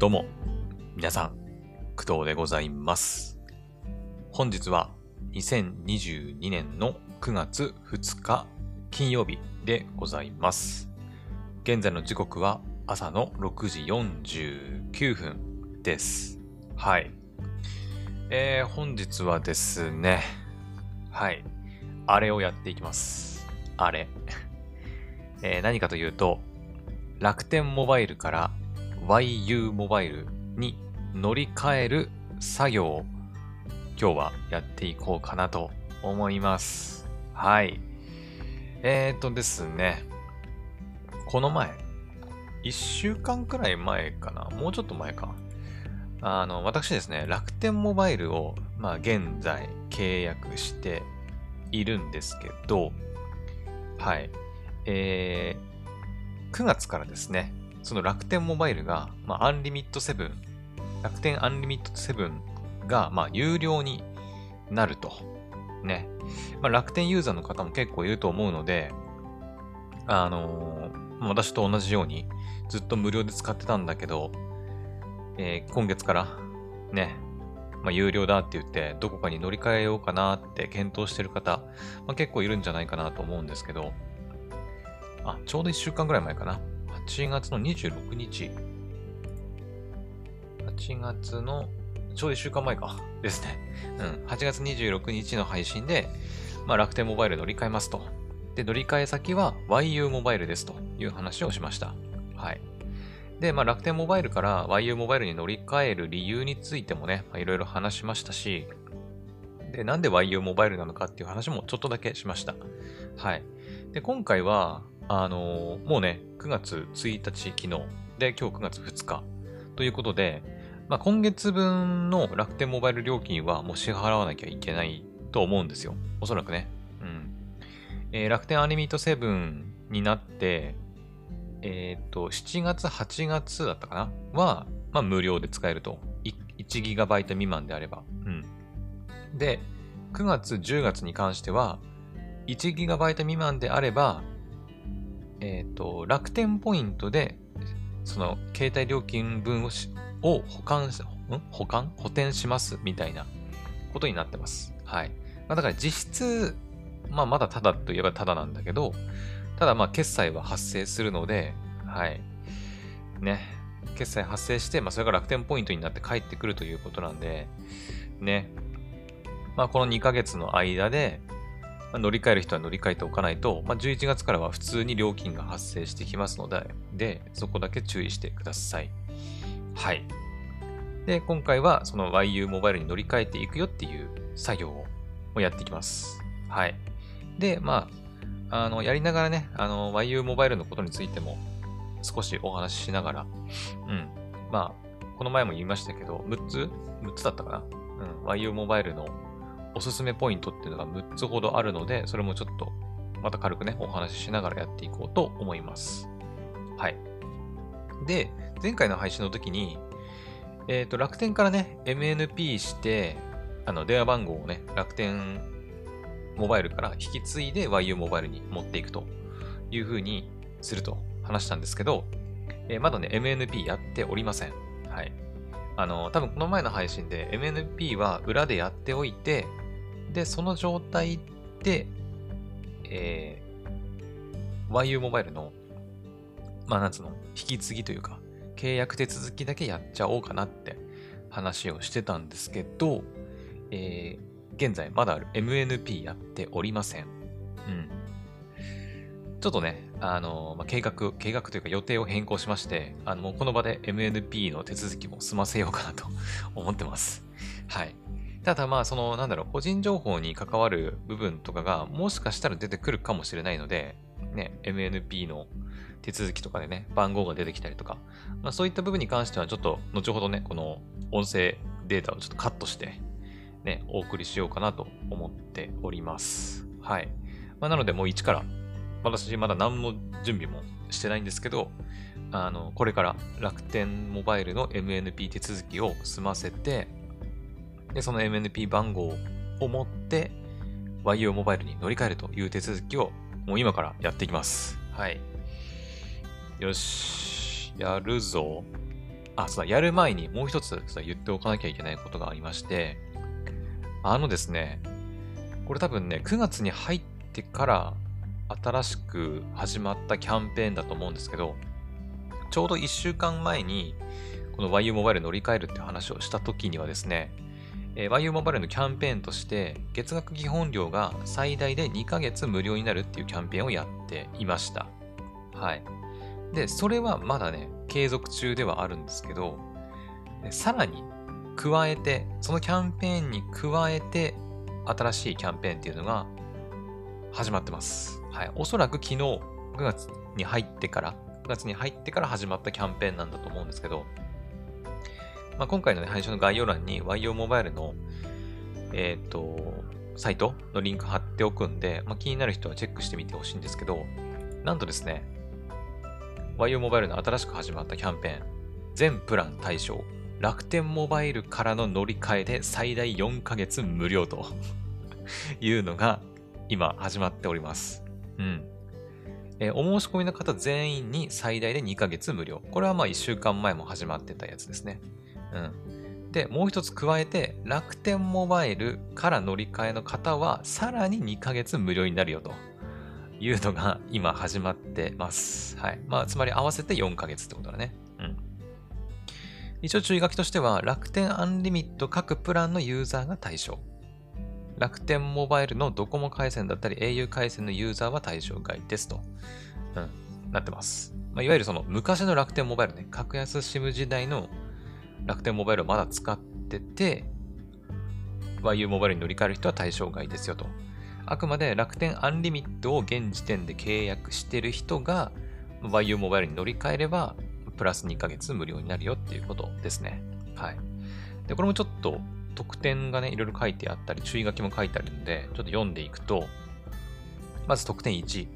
どうも、皆さん、工藤でございます。本日は2022年の9月2日金曜日でございます。現在の時刻は朝の6時49分です。はい。えー、本日はですね、はい、あれをやっていきます。あれ。えー何かというと、楽天モバイルから YU モバイルに乗り換える作業を今日はやっていこうかなと思います。はい。えーとですね、この前、1週間くらい前かな、もうちょっと前か。あの、私ですね、楽天モバイルを、まあ現在契約しているんですけど、はい。えー、9月からですね、その楽天モバイルが、まあ、アンリミット7、楽天アンリミット7が、まあ、有料になると。ね。まあ、楽天ユーザーの方も結構いると思うので、あのー私と同じようにずっと無料で使ってたんだけど、えー今月からね、まあ、有料だって言って、どこかに乗り換えようかなって検討してる方、まあ、結構いるんじゃないかなと思うんですけど、あ、ちょうど1週間ぐらい前かな。8月の26日。8月の、ちょうど1週間前か。ですね。うん。8月26日の配信で、まあ、楽天モバイル乗り換えますと。で、乗り換え先は YU モバイルですという話をしました。はい。で、まあ、楽天モバイルから YU モバイルに乗り換える理由についてもね、いろいろ話しましたし、で、なんで YU モバイルなのかっていう話もちょっとだけしました。はい。で、今回は、あのーもうね、9月1日昨日で、今日9月2日ということで、まあ、今月分の楽天モバイル料金はもう支払わなきゃいけないと思うんですよ。おそらくね。うん。えー楽天アニミット7になって、えっ、と、7月、8月だったかな？は、まあ、無料で使えると。1GB 未満であれば。うん。で、9月、10月に関しては、1GB 未満であれば、えっ、と、楽天ポイントで、その、携帯料金分をを保管し、ん？保管？補填しますみたいなことになってます。はい。まあ、だから実質、まあ、まだタダといえばタダなんだけど、ただまあ、決済は発生するので、はい。ね。決済発生して、まあ、それが楽天ポイントになって帰ってくるということなんで、ね。まあ、この2ヶ月の間で、まあ乗り換える人は乗り換えておかないと、まあ、11月からは普通に料金が発生してきますので、で、そこだけ注意してください。はい。で、今回はその YU モバイルに乗り換えていくよっていう作業をやっていきます。はい。で、まあ、あの、やりながらね、あの、YU モバイルのことについても少しお話ししながら、うん。まあ、この前も言いましたけど、6つ ?6 つだったかな？うん。YU モバイルのおすすめポイントっていうのが6つほどあるので、それもちょっとまた軽くね、お話ししながらやっていこうと思います。はい。で、前回の配信の時に、えっ、と、楽天からね、MNP して、あの、電話番号をね、楽天モバイルから引き継いで YU モバイルに持っていくという風にすると話したんですけど、えーまだね、MNP やっておりません。はい。あの、多分この前の配信で MNP は裏でやっておいて、で、その状態で、えー YU モバイルの、まあ、なんつうの、引き継ぎというか、契約手続きだけやっちゃおうかなって話をしてたんですけど、えー現在まだ MNP やっておりません。うん。ちょっとね、あの、まあ、計画、計画というか予定を変更しまして、あの、この場で MNP の手続きも済ませようかなと思ってます。はい。ただまあ、その、なんだろう、個人情報に関わる部分とかが、もしかしたら出てくるかもしれないので、ね、MNP の手続きとかでね、番号が出てきたりとか、まあ、そういった部分に関しては、ちょっと、後ほどね、この音声データをちょっとカットして、ね、お送りしようかなと思っております。はい。まあ、なので、もう一から、私まだ何の準備もしてないんですけど、あの、これから楽天モバイルの MNP 手続きを済ませて、で、その MNP 番号を持って、YU モバイルに乗り換えるという手続きを、もう今からやっていきます。はい。よし、やるぞ。あ、そうだ、やる前にもう一つ言っておかなきゃいけないことがありまして、あのですね、これ多分ね、9月に入ってから新しく始まったキャンペーンだと思うんですけど、ちょうど1週間前に、この YU モバイル乗り換えるって話をした時にはですね、えー、YU モバイルのキャンペーンとして、月額基本料が最大で2ヶ月無料になるっていうキャンペーンをやっていました。はい。で、それはまだね、継続中ではあるんですけど、さらに加えて、そのキャンペーンに加えて、新しいキャンペーンっていうのが始まってます。はい。おそらく昨日9月に入ってから、9月に入ってから始まったキャンペーンなんだと思うんですけど、まあ、今回の、ね、配信の概要欄に YO モバイルの、えっ、ー、と、サイトのリンク貼っておくんで、まあ、気になる人はチェックしてみてほしいんですけど、なんとですね、YO モバイルの新しく始まったキャンペーン、全プラン対象、楽天モバイルからの乗り換えで最大4ヶ月無料と いうのが今始まっております。うん。えー、お申し込みの方全員に最大で2ヶ月無料。これはまあ1週間前も始まってたやつですね。うん。で、もう一つ加えて、楽天モバイルから乗り換えの方はさらに2ヶ月無料になるよというのが今始まってます。はい。まあ、つまり合わせて4ヶ月ってことだね。うん。一応注意書きとしては、楽天アンリミット各プランのユーザーが対象。楽天モバイルのドコモ回線だったり au 回線のユーザーは対象外ですと、うん、なってます。まあ、いわゆるその昔の楽天モバイルね、格安 SIM 時代の楽天モバイルをまだ使ってて、YU モバイルに乗り換える人は対象外ですよと。あくまで楽天アンリミットを現時点で契約してる人が YU モバイルに乗り換えれば、プラス2ヶ月無料になるよっていうことですね。はい。で、これもちょっと特典がね、いろいろ書いてあったり、注意書きも書いてあるんで、ちょっと読んでいくと、まず特典1、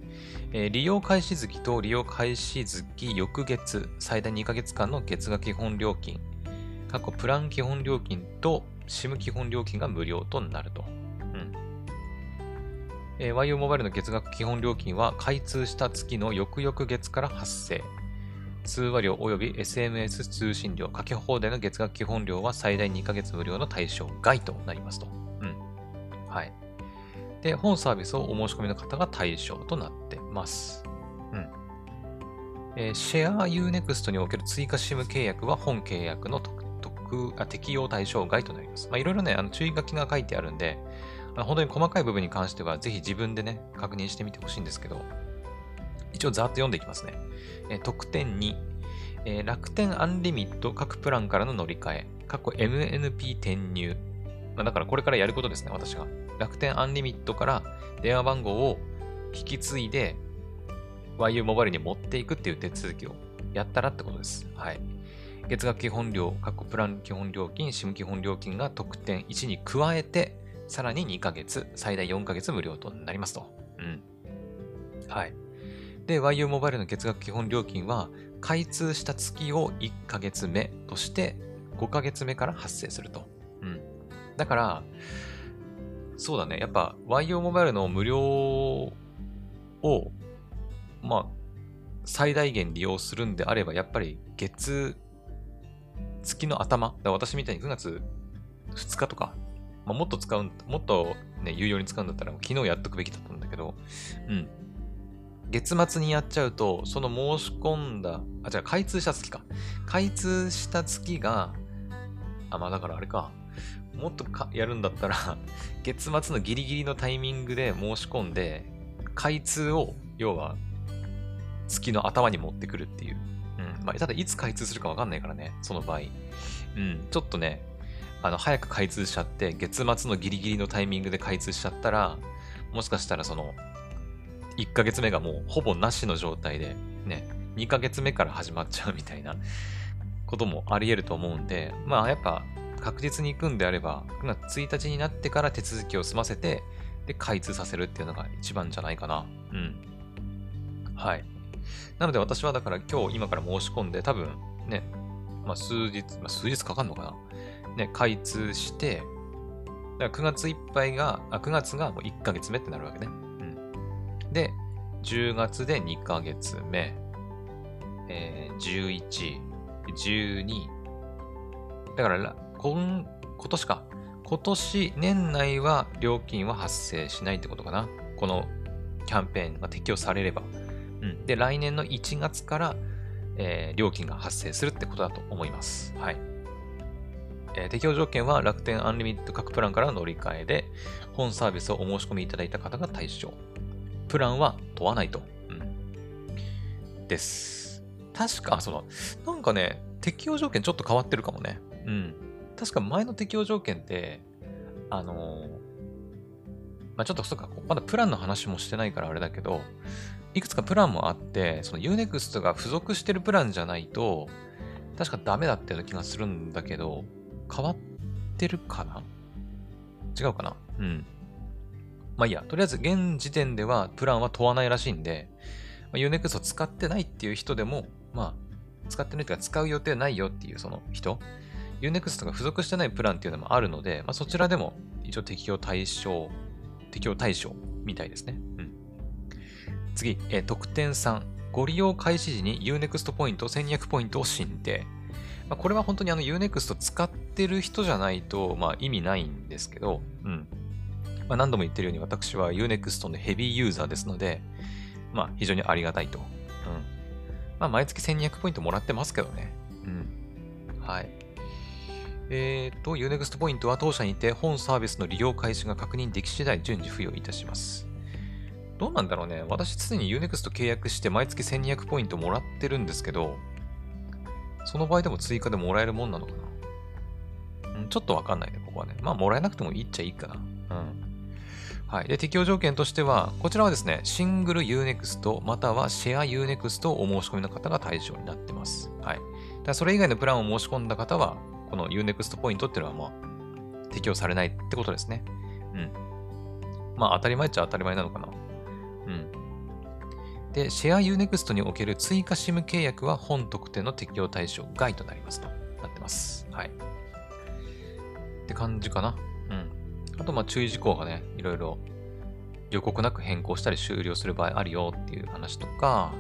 えー、利用開始月と利用開始月翌月、最大2ヶ月間の月額基本料金、過去プラン基本料金と SIM 基本料金が無料となると。うん。えー、YU モバイルの月額基本料金は開通した月の翌々月から発生。通話料及び SMS 通信料、かけ放題の月額基本料は最大2ヶ月無料の対象外となりますと。うん。はい。で、本サービスをお申し込みの方が対象となってます。うん。えー、シェア Unext における追加 SIM 契約は本契約の特あ適用対象外となります。まあ、いろいろね、あの注意書きが書いてあるんで、あの本当に細かい部分に関しては、ぜひ自分でね、確認してみてほしいんですけど、一応ざーっと読んでいきますね。え特典2、えー、楽天アンリミット各プランからの乗り換え、過去 MNP 転入。まあ、だからこれからやることですね、私が。楽天アンリミットから電話番号を引き継いで YU モバイルに持っていくっていう手続きをやったらってことです。はい。月額基本料、各プラン基本料金、SIM 基本料金が特典1に加えて、さらに2ヶ月、最大4ヶ月無料となりますと。うん。はい。で、YU モバイルの月額基本料金は、開通した月を1ヶ月目として、5ヶ月目から発生すると。うん。だから、そうだね。やっぱ YU モバイルの無料を、まあ、最大限利用するんであれば、やっぱり月、月の頭、だ私みたいに9月2日とか、まあ、もっと使う、もっとね、有用に使うんだったら、昨日やっとくべきだったんだけど、うん。月末にやっちゃうと、その申し込んだ、あ、じゃあ開通した月か。開通した月が、あ、まあだからあれか。もっとかやるんだったら 月末のギリギリのタイミングで申し込んで、開通を、要は、月の頭に持ってくるっていう。まあ、ただいつ開通するかわかんないからね、その場合。うん。ちょっとね、あの、早く開通しちゃって、月末のギリギリのタイミングで開通しちゃったら、もしかしたらその、1ヶ月目がもうほぼなしの状態で、ね、2ヶ月目から始まっちゃうみたいなこともあり得ると思うんで、まあやっぱ確実に行くんであれば、9月1日になってから手続きを済ませて、で、開通させるっていうのが一番じゃないかな。うん。はい。なので私はだから今日今から申し込んで多分ね、まあ数日、まあ数日かかんのかな？ね、開通して、だから9月いっぱいが、あ、9月がもう1ヶ月目ってなるわけね。うんで、10月で2ヶ月目、えー、11、12。だから、今、今年か。今年年内は料金は発生しないってことかな。このキャンペーンが適用されれば。うん。で、来年の1月から、えー料金が発生するってことだと思います。はい。えー適用条件は楽天アンリミット各プランから乗り換えで、本サービスをお申し込みいただいた方が対象。プランは問わないと。うん。です。確か、その、なんかね、適用条件ちょっと変わってるかもね。うん。確か前の適用条件って、あのーまあ、ちょっとそうか、まだプランの話もしてないからあれだけど、いくつかプランもあって、その Unext が付属してるプランじゃないと、確かダメだったような気がするんだけど、変わってるかな？違うかな？うん。まあいいや、とりあえず現時点ではプランは問わないらしいんで、まあ、Unext を使ってないっていう人でも、まあ、使ってないというか使う予定ないよっていうその人、Unext が付属してないプランっていうのもあるので、まあ、そちらでも一応適用対象、適用対象みたいですね。次、えー特典3。ご利用開始時に Unext ポイント1200ポイントを申請。まあ、これは本当にあの Unext 使ってる人じゃないと、まあ、意味ないんですけど、うん。まあ、何度も言ってるように私は Unext のヘビーユーザーですので、まあ、非常にありがたいと。うん。まあ、毎月1200ポイントもらってますけどね。うん。はい。えっ、と、Unext ポイントは当社にて本サービスの利用開始が確認でき次第順次付与いたします。どうなんだろうね。私、常に Unext 契約して毎月1200ポイントもらってるんですけど、その場合でも追加でもらえるもんなのかなうん、ちょっとわかんないね、ここはね。まあ、もらえなくてもいいっちゃいいかな。うん。はい。で、適用条件としては、こちらはですね、シングル Unext またはシェア Unext をお申し込みの方が対象になってます。はい。だそれ以外のプランを申し込んだ方は、この Unext ポイントっていうのは、まあ、適用されないってことですね。うん。まあ、当たり前っちゃ当たり前なのかな。で、シェア Unext における追加 SIM 契約は本特典の適用対象外となりますとなってます。はい。って感じかな。うん。あと、まあ、注意事項がね、いろいろ予告なく変更したり終了する場合あるよっていう話とか、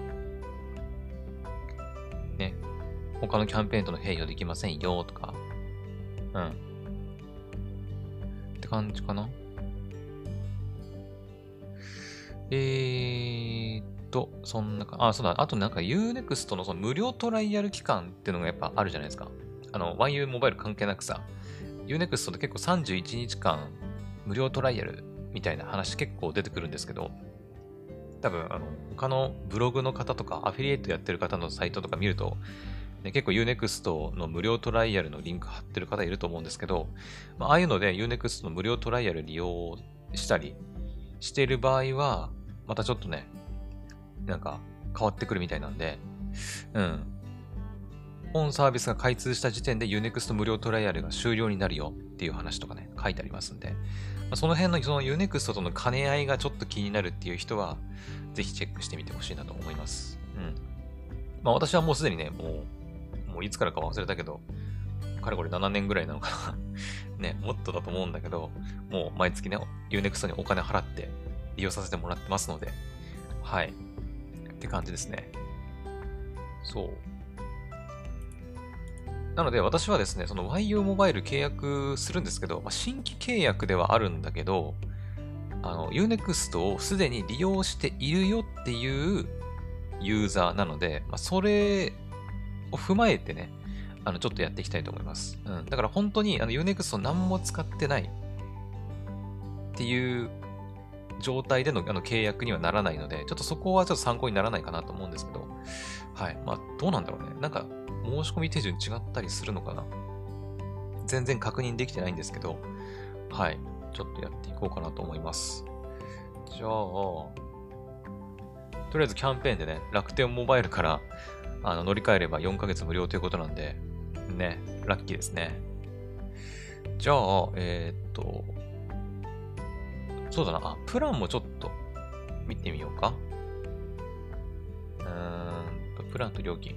ね、他のキャンペーンとの併用できませんよとか、うん。って感じかな。えーっと、そんな、あ、そうだ、あとなんか Unext のその無料トライアル期間っていうのがやっぱあるじゃないですか。あの、YU モバイル関係なくさ、Unext って結構31日間無料トライアルみたいな話結構出てくるんですけど、多分、あの、他のブログの方とかアフィリエイトやってる方のサイトとか見ると、ね、結構 Unext の無料トライアルのリンク貼ってる方いると思うんですけど、まあ、ああいうので Unext の無料トライアル利用したりしている場合は、またちょっとね、なんか変わってくるみたいなんで、うん。本サービスが開通した時点で Unext 無料トライアルが終了になるよっていう話とかね、書いてありますんで、まあ、その辺のその Unext との兼ね合いがちょっと気になるっていう人は、ぜひチェックしてみてほしいなと思います。うん。まあ私はもうすでにね、もう、もういつからか忘れたけど、かれこれ7年ぐらいなのかな。ね、もっとだと思うんだけど、もう毎月ね、Unext にお金払って利用させてもらってますので、はい。って感じですね。そう。なので私はですね、その YU モバイル契約するんですけど、まあ、新規契約ではあるんだけど、あの、Unext をすでに利用しているよっていうユーザーなので、まあ、それを踏まえてね、あの、ちょっとやっていきたいと思います。うん。だから本当に、あの、Unext を何も使ってないっていう状態でのあの契約にはならないので、ちょっとそこはちょっと参考にならないかなと思うんですけど、はい。まあ、どうなんだろうね。なんか、申し込み手順違ったりするのかな？全然確認できてないんですけど、はい。ちょっとやっていこうかなと思います。じゃあ、とりあえずキャンペーンでね、楽天モバイルからあの乗り換えれば4ヶ月無料ということなんで、ね、ラッキーですね。じゃあ、えーっと、そうだな、あ、プランもちょっと見てみようか。うんと、プランと料金。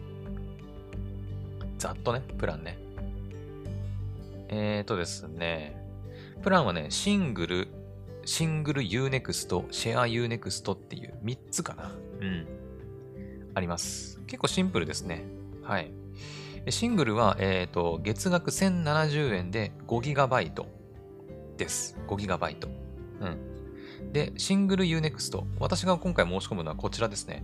ざっとね、プランね。えーとですね、プランはね、シングル、シングル Unext、シェア Unext っていう3つかな。うん。あります。結構シンプルですね。はい。シングルは、えっ、ー、と、月額1070円で 5GB です。5GB。うん。で、シングル Unext。私が今回申し込むのはこちらですね。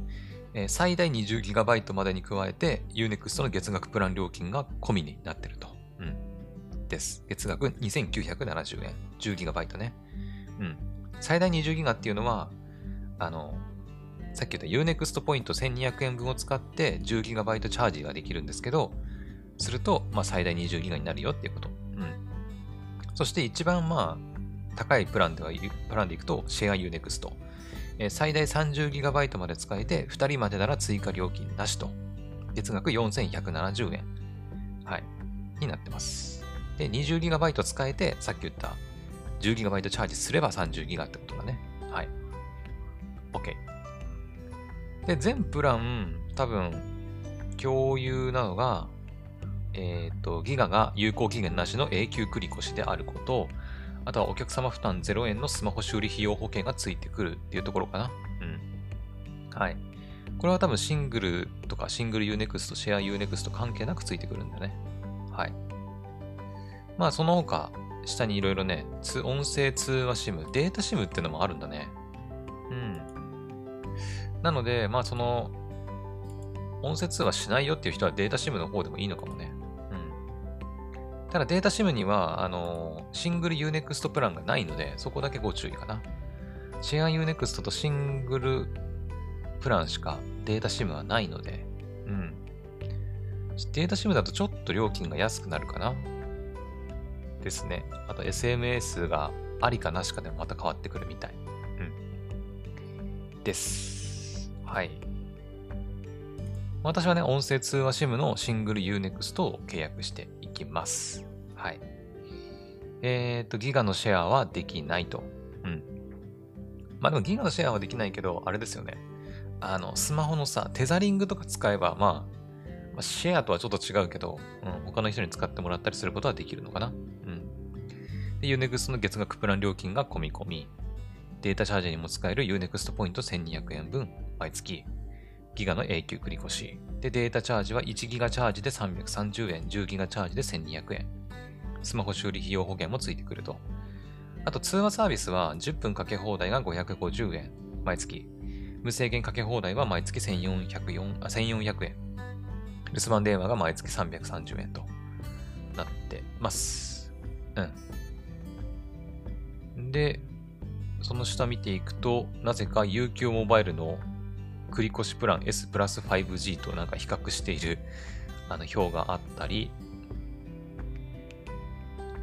えー、最大 20GB までに加えて Unext の月額プラン料金が込みになってると。うん。です。月額2970円。10GB ね。うん。最大 20GB っていうのは、あの、さっき言った Unext ポイント1200円分を使って 10GB チャージができるんですけど、すると、まあ、最大20ギガになるよっていうこと。うん。そして一番まあ、高いプランでは、プランでいくと、シェア Unext。えー、最大 30GB まで使えて、2人までなら追加料金なしと。月額4170円。はい。になってます。で、20GB 使えて、さっき言った 10GB チャージすれば 30GB ってことだね。はい。OK。で、全プラン、多分、共有なのが、えっ、ー、と、ギガが有効期限なしの永久繰越であること、あとはお客様負担0円のスマホ修理費用保険がついてくるっていうところかな。うん。はい。これは多分シングルとかシングル Unext、シェア Unext 関係なくついてくるんだね。はい。まあその他、下にいろいろね、音声通話 SIM、データ SIM っていうのもあるんだね。うん。なので、まあその、音声通話しないよっていう人はデータ SIM の方でもいいのかもね。ただデータ SIM には、あの、シングル Unext プランがないので、そこだけご注意かな。シェア Unext とシングルプランしかデータ SIM はないので、うん。データ SIM だとちょっと料金が安くなるかな。ですね。あと SMS がありかなしかでもまた変わってくるみたい。うん。です。はい。私はね、音声通話 SIM のシングル Unext を契約していきます。はい。えっ、と、ギガのシェアはできないと。うん。まあでもギガのシェアはできないけど、あれですよね。あの、スマホのさ、テザリングとか使えば、まあ、まあ、シェアとはちょっと違うけど、うん、他の人に使ってもらったりすることはできるのかな。うん。で、Unext の月額プラン料金が込み込み、データチャージにも使える Unext ポイント1200円分、毎月、ギガの永久繰越し。で、データチャージは1ギガチャージで330円、10ギガチャージで1200円。スマホ修理費用保険もついてくると。あと、通話サービスは10分かけ放題が550円、毎月。無制限かけ放題は毎月1404あ1400円。留守番電話が毎月330円となってます。うん。で、その下見ていくと、なぜか UQ モバイルの繰越プラン S プラス 5G となんか比較しているあの表があったり、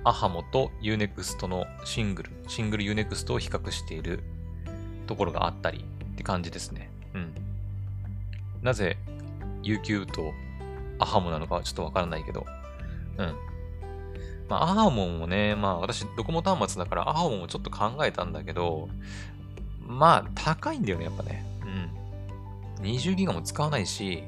アハモと Unext のシングル、シングル Unext を比較しているところがあったりって感じですね。うん。なぜ UQ とアハモなのかはちょっとわからないけど、うん。まあ、アハモもね、まあ私、ドコモ端末だからアハモもちょっと考えたんだけど、まあ、高いんだよね、やっぱね。うん。20ギガも使わないし、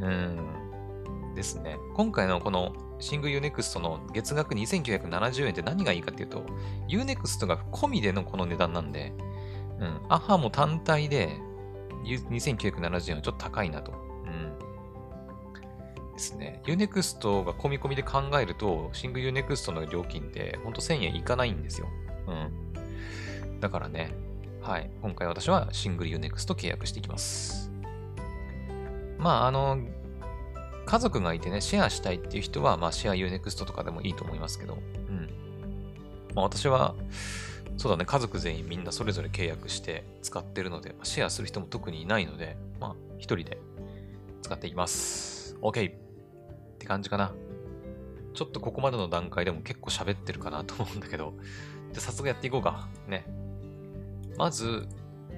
うん。ですね。今回のこのシング Unext の月額2970円って何がいいかっていうと、Unext が込みでのこの値段なんで、うん。アハも単体で2970円はちょっと高いなと。うん。ですね。Unext が込み込みで考えると、シング Unext の料金ってほんと1000円いかないんですよ。うん。だからね、はい。今回私はシングル Unext 契約していきます。まあ、あの、家族がいてね、シェアしたいっていう人は、まあ、シェア Unext とかでもいいと思いますけど、うん。まあ、私は、そうだね、家族全員みんなそれぞれ契約して使ってるので、シェアする人も特にいないので、まあ、一人で使っていきます。OK! って感じかな。ちょっとここまでの段階でも結構喋ってるかなと思うんだけど、じゃ早速やっていこうか。ね。まず、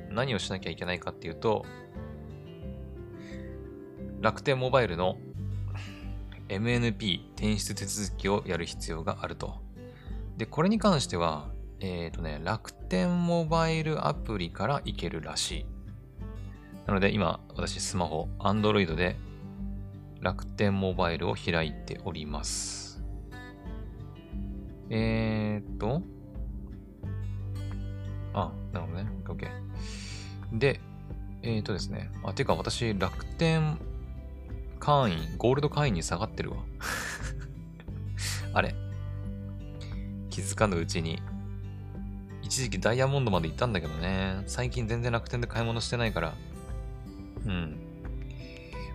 何をしなきゃいけないかっていうと、楽天モバイルの MNP 転出手続きをやる必要があると。で、これに関しては、えっ、ー、とね、楽天モバイルアプリからいけるらしい。なので今、私スマホ、Android で楽天モバイルを開いております。えー、っと、あ、なるほどね。OK。で、えー、っとですね。あ、てか私、楽天会員、ゴールド会員に下がってるわ。あれ気づかぬうちに。一時期ダイヤモンドまで行ったんだけどね。最近全然楽天で買い物してないから。うん。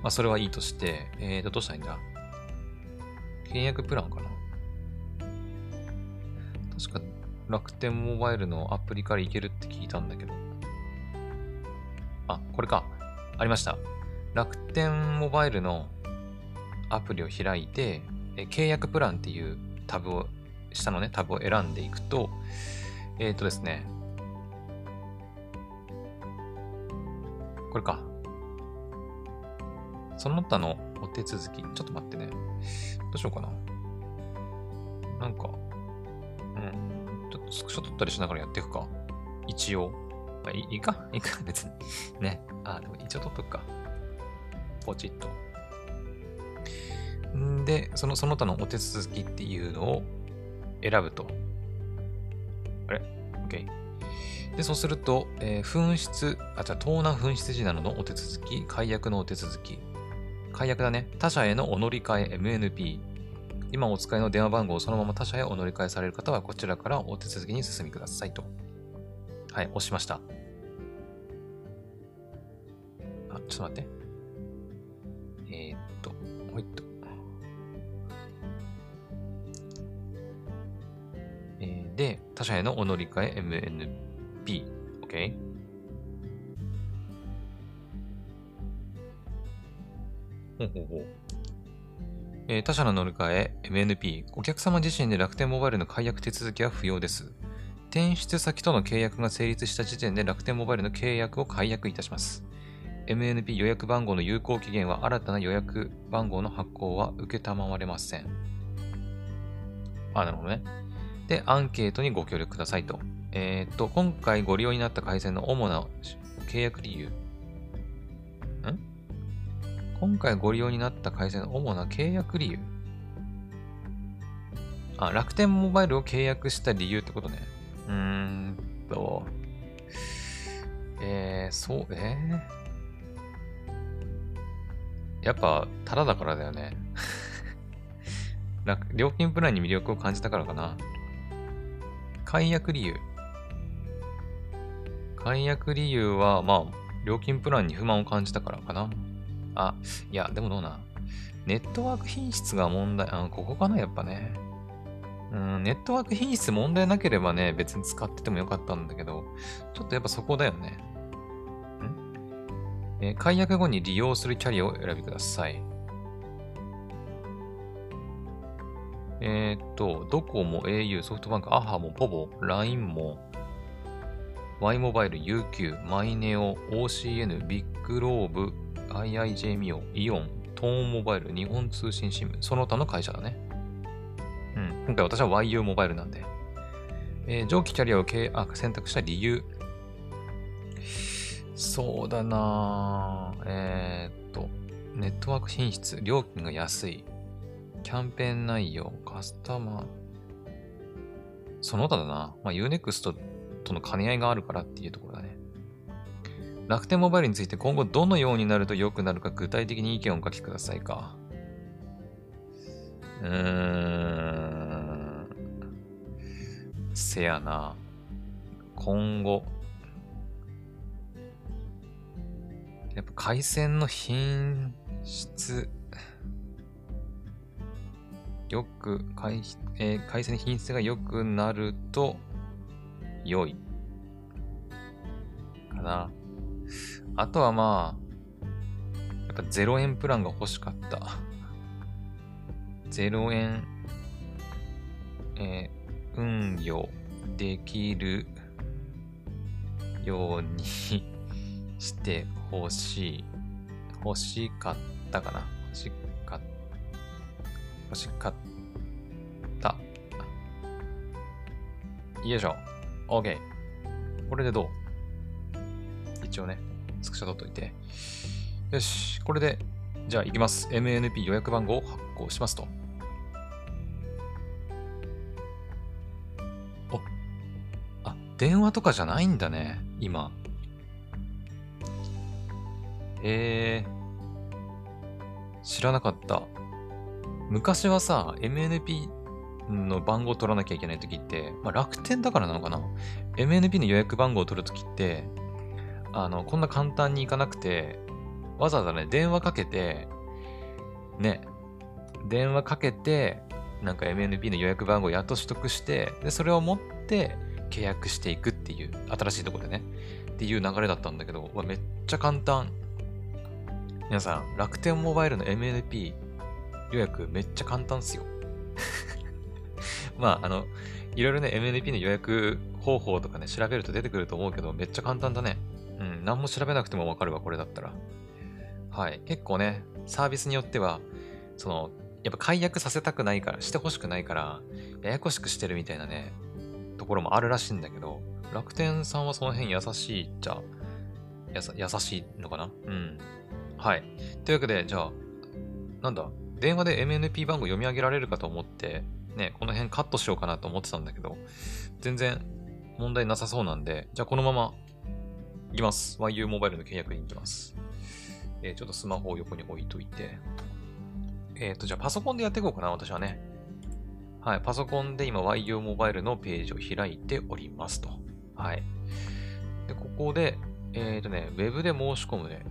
まあ、それはいいとして、えーと、どうしたらいいんだ？契約プランかな？確か楽天モバイルのアプリからいけるって聞いたんだけど。あ、これか。ありました。楽天モバイルのアプリを開いて、え契約プランっていうタブを、下のね、タブを選んでいくと、えっ、ー、とですね、これか。その他のお手続き、ちょっと待ってね。どうしようかな。なんか、うん、ちょっとスクショ撮ったりしながらやっていくか。一応。あ、いいか？いいか？別に。ね。あ、でも一応撮っとくか。ポチッと。んで、そのその他のお手続きっていうのを選ぶと。あれ ?OK。で、そうすると、えー、紛失、あ、じゃあ、盗難紛失時などのお手続き、解約のお手続き、解約だね。他社へのお乗り換え MNP。今お使いの電話番号をそのまま他社へお乗り換えされる方は、こちらからお手続きに進みくださいと。はい、押しました。あ、ちょっと待って。え、えー、で、他社へのお乗り換え MNP。OK? ほうほうほう。えー、他社の乗り換え MNP。お客様自身で楽天モバイルの解約手続きは不要です。転出先との契約が成立した時点で楽天モバイルの契約を解約いたします。MNP 予約番号の有効期限は新たな予約番号の発行は受けたまわれません。あ、なるほどね。で、アンケートにご協力くださいと。えー、っと、今回ご利用になった回線の主な契約理由。ん？今回ご利用になった回線の主な契約理由。あ、楽天モバイルを契約した理由ってことね。うーんと。えー、そう、えー？やっぱ、ただだからだよね。料金プランに魅力を感じたからかな。解約理由。解約理由は、まあ、料金プランに不満を感じたからかな。あ、いや、でもどうな。ネットワーク品質が問題、あ、ここかな、やっぱね。うん、ネットワーク品質問題なければね、別に使っててもよかったんだけど、ちょっとやっぱそこだよね。え、解約後に利用するキャリアを選びください。えー、っと、ドコモ、au、ソフトバンク、アハも、ポボ、LINE も、Y モバイル、UQ、マイネオ、OCN、ビッグローブ、IIJ ミオ、イオン、トーンモバイル、日本通信シム、その他の会社だね。うん。今回私は YU モバイルなんで。えー、上記キャリアをあ選択した理由。そうだなえー、っと、ネットワーク品質、料金が安い、キャンペーン内容、カスタマー、その他だな。まあ、Unext との兼ね合いがあるからっていうところだね。楽天モバイルについて今後どのようになると良くなるか具体的に意見をお書きくださいか。うーん。せやな。今後、やっぱ回線の品質、よく、回,、えー、回線の品質が良くなると良い。かな。あとはまあ、やっぱ0円プランが欲しかった。0円、えー、運用できるようにして欲しい。欲しかったかな？欲しかった。欲しかった。よいしょ。OK。これでどう？一応ね、スクショ取っといて。よし。これで、じゃあ行きます。MNP 予約番号を発行しますと。お、あ、電話とかじゃないんだね。今。へえ。知らなかった。昔はさ、MNP の番号を取らなきゃいけないときって、まあ、楽天だからなのかな ?MNP の予約番号を取るときって、あの、こんな簡単にいかなくて、わざわざね、電話かけて、ね、電話かけて、なんか MNP の予約番号をやっと取得して、で、それを持って契約していくっていう、新しいところでね、っていう流れだったんだけど、めっちゃ簡単。皆さん、楽天モバイルの MNP 予約めっちゃ簡単っすよ。まあ、あの、いろいろね、MNP の予約方法とかね、調べると出てくると思うけど、めっちゃ簡単だね。うん、何も調べなくてもわかるわ、これだったら。はい。結構ね、サービスによっては、その、やっぱ解約させたくないから、してほしくないから、ややこしくしてるみたいなね、ところもあるらしいんだけど、楽天さんはその辺優しいっちゃ、やさ優しいのかな？うん。はい。というわけで、じゃあ、なんだ、電話で MNP 番号読み上げられるかと思って、ね、この辺カットしようかなと思ってたんだけど、全然問題なさそうなんで、じゃあこのままいきます。YU モバイルの契約に行きます。えー、ちょっとスマホを横に置いといて。えっ、ー、と、じゃあパソコンでやっていこうかな、私はね。はい、パソコンで今 YU モバイルのページを開いておりますと。はい。で、ここで、えっ、ー、とね、Web で申し込むね。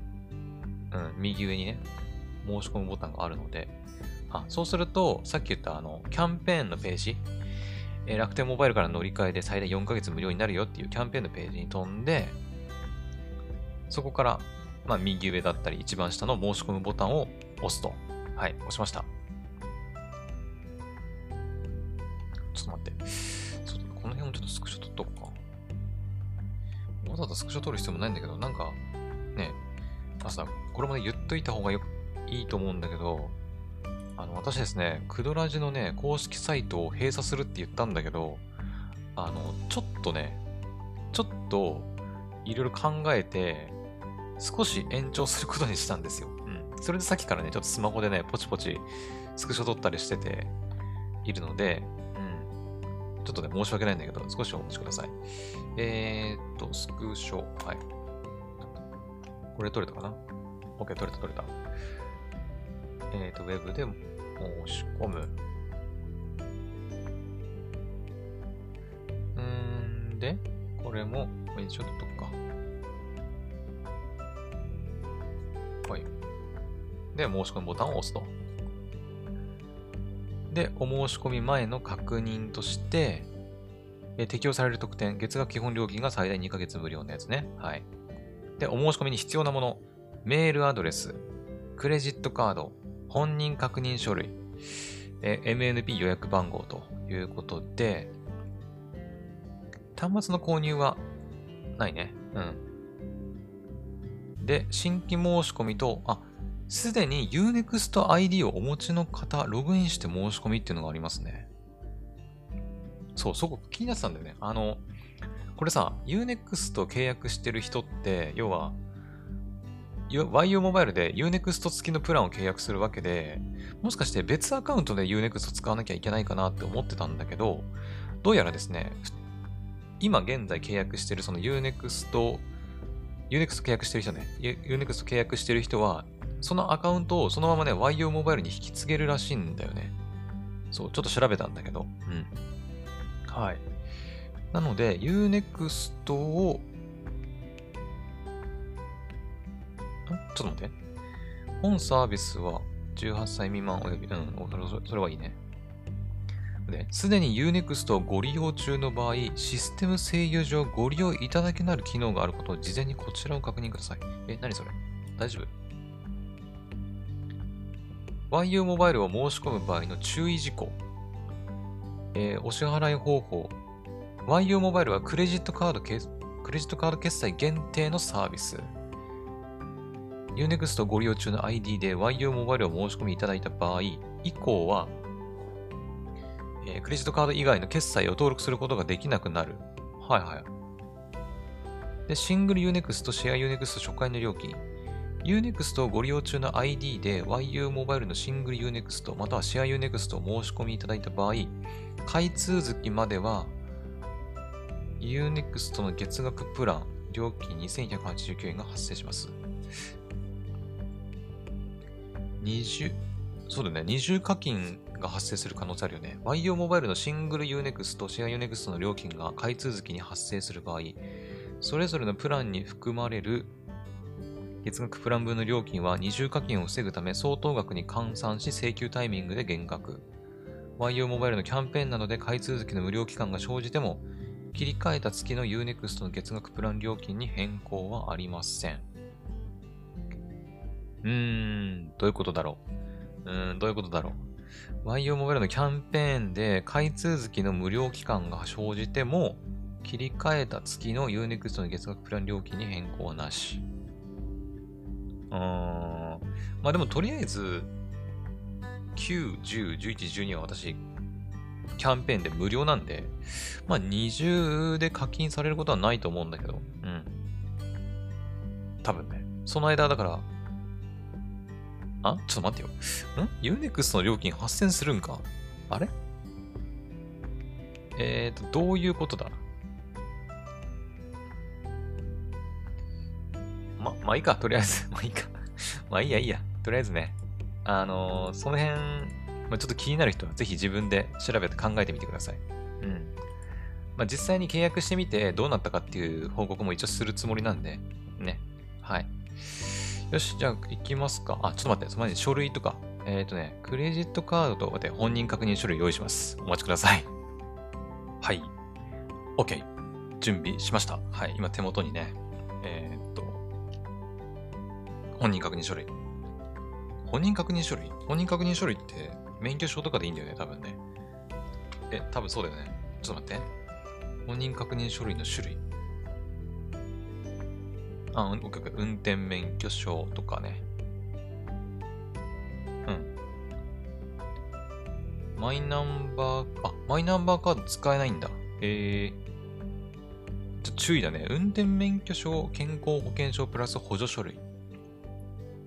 うん、右上にね、申し込むボタンがあるので、あ、そうすると、さっき言ったあの、キャンペーンのページ、えー、楽天モバイルから乗り換えで最大4ヶ月無料になるよっていうキャンペーンのページに飛んで、そこから、まあ、右上だったり一番下の申し込むボタンを押すと。はい、押しました。ちょっと待って。そうこの辺もちょっとスクショ撮っとこうか。わざわざスクショ撮る必要もないんだけど、なんか、ね、朝、これまで言っといた方がよいいと思うんだけど、あの、私ですね、クドラジのね、公式サイトを閉鎖するって言ったんだけど、あの、ちょっとね、ちょっと、いろいろ考えて、少し延長することにしたんですよ。うん。それでさっきからね、ちょっとスマホでね、ポチポチスクショ撮ったりしてているので、うん。ちょっとね、申し訳ないんだけど、少しお待ちください。えー、っと、スクショ、はい。これ撮れたかな？?OK、撮れた撮れた。えっ、と、ウェブで申し込む。うん、で、これも、一応取っとくか。はい。で、申し込むボタンを押すと。で、お申し込み前の確認として、え適用される特典、月額基本料金が最大2ヶ月無料のやつね。はい。で、お申し込みに必要なもの、メールアドレス、クレジットカード、本人確認書類、MNP 予約番号ということで、端末の購入はないね。うん。で、新規申し込みと、あ、すでに Unext ID をお持ちの方、ログインして申し込みっていうのがありますね。そう、そこ気になってたんだよね。あの、これさ、Unext 契約してる人って、要は、YU モバイルで Unext 付きのプランを契約するわけで、もしかして別アカウントで Unext 使わなきゃいけないかなって思ってたんだけど、どうやらですね、今現在契約してるその Unext、Unext 契約してる人ね、Unext 契約してる人は、そのアカウントをそのままね、YU モバイルに引き継げるらしいんだよね。そう、ちょっと調べたんだけど。うん。はい。なので、Unext をちょっと待って。本サービスは18歳未満および、うん、それはいいね。で、すでに Unext をご利用中の場合、システム制御上ご利用いただけなる機能があることを事前にこちらを確認ください。え、何それ？大丈夫 ?YU モバイルを申し込む場合の注意事項。えー、お支払い方法。YU モバイルはクレジットカードクレジットカード決済限定のサービス。Unext ご利用中の ID で YU モバイルを申し込みいただいた場合以降は、えー、クレジットカード以外の決済を登録することができなくなる。はいはい。で、シングル Unext シェア Unext 初回の料金。Unext をご利用中の ID で YU モバイルのシングル Unext またはシェア Unext を申し込みいただいた場合、開通月までは Unext の月額プラン料金2189円が発生します。二重、そうだね。二重課金が発生する可能性あるよね。YO モバイルのシングル Unext とシェア Unext の料金が買い続きに発生する場合、それぞれのプランに含まれる月額プラン分の料金は二重課金を防ぐため相当額に換算し請求タイミングで減額。YO モバイルのキャンペーンなどで買い続きの無料期間が生じても、切り替えた月の Unext の月額プラン料金に変更はありません。うーん、どういうことだろう？うーん、どういうことだろう？YO モバイルのキャンペーンで買い続きの無料期間が生じても、切り替えた月の Unext の月額プラン料金に変更はなし。うーん。まあでもとりあえず、9、10、11、12は私、キャンペーンで無料なんで、まあ20で課金されることはないと思うんだけど、うん。多分ね。その間だから、あちょっと待ってよ。ん ?Unext の料金発生するんか？あれ？えーと、どういうことだ？ま、まあいいか、とりあえず。まあいいか。まあいいや、いいや。とりあえずね。あのー、その辺、まあ、ちょっと気になる人はぜひ自分で調べて考えてみてください。うん。まあ実際に契約してみてどうなったかっていう報告も一応するつもりなんで、ね。はい。よし、じゃあ行きますか。あ、ちょっと待って、その前に書類とか。えっ、ー、とね、クレジットカードとで本人確認書類用意します。お待ちください。はい。OK。準備しました。はい。今手元にね、えー、っと、本人確認書類。本人確認書類？本人確認書類って免許証とかでいいんだよね、多分ね。え、多分そうだよね。ちょっと待って。本人確認書類の種類。あ、うん、運転免許証とかね。うん。マイナンバー、あ、マイナンバーカード使えないんだ。へえ。ちょ注意だね。運転免許証、健康保険証プラス補助書類。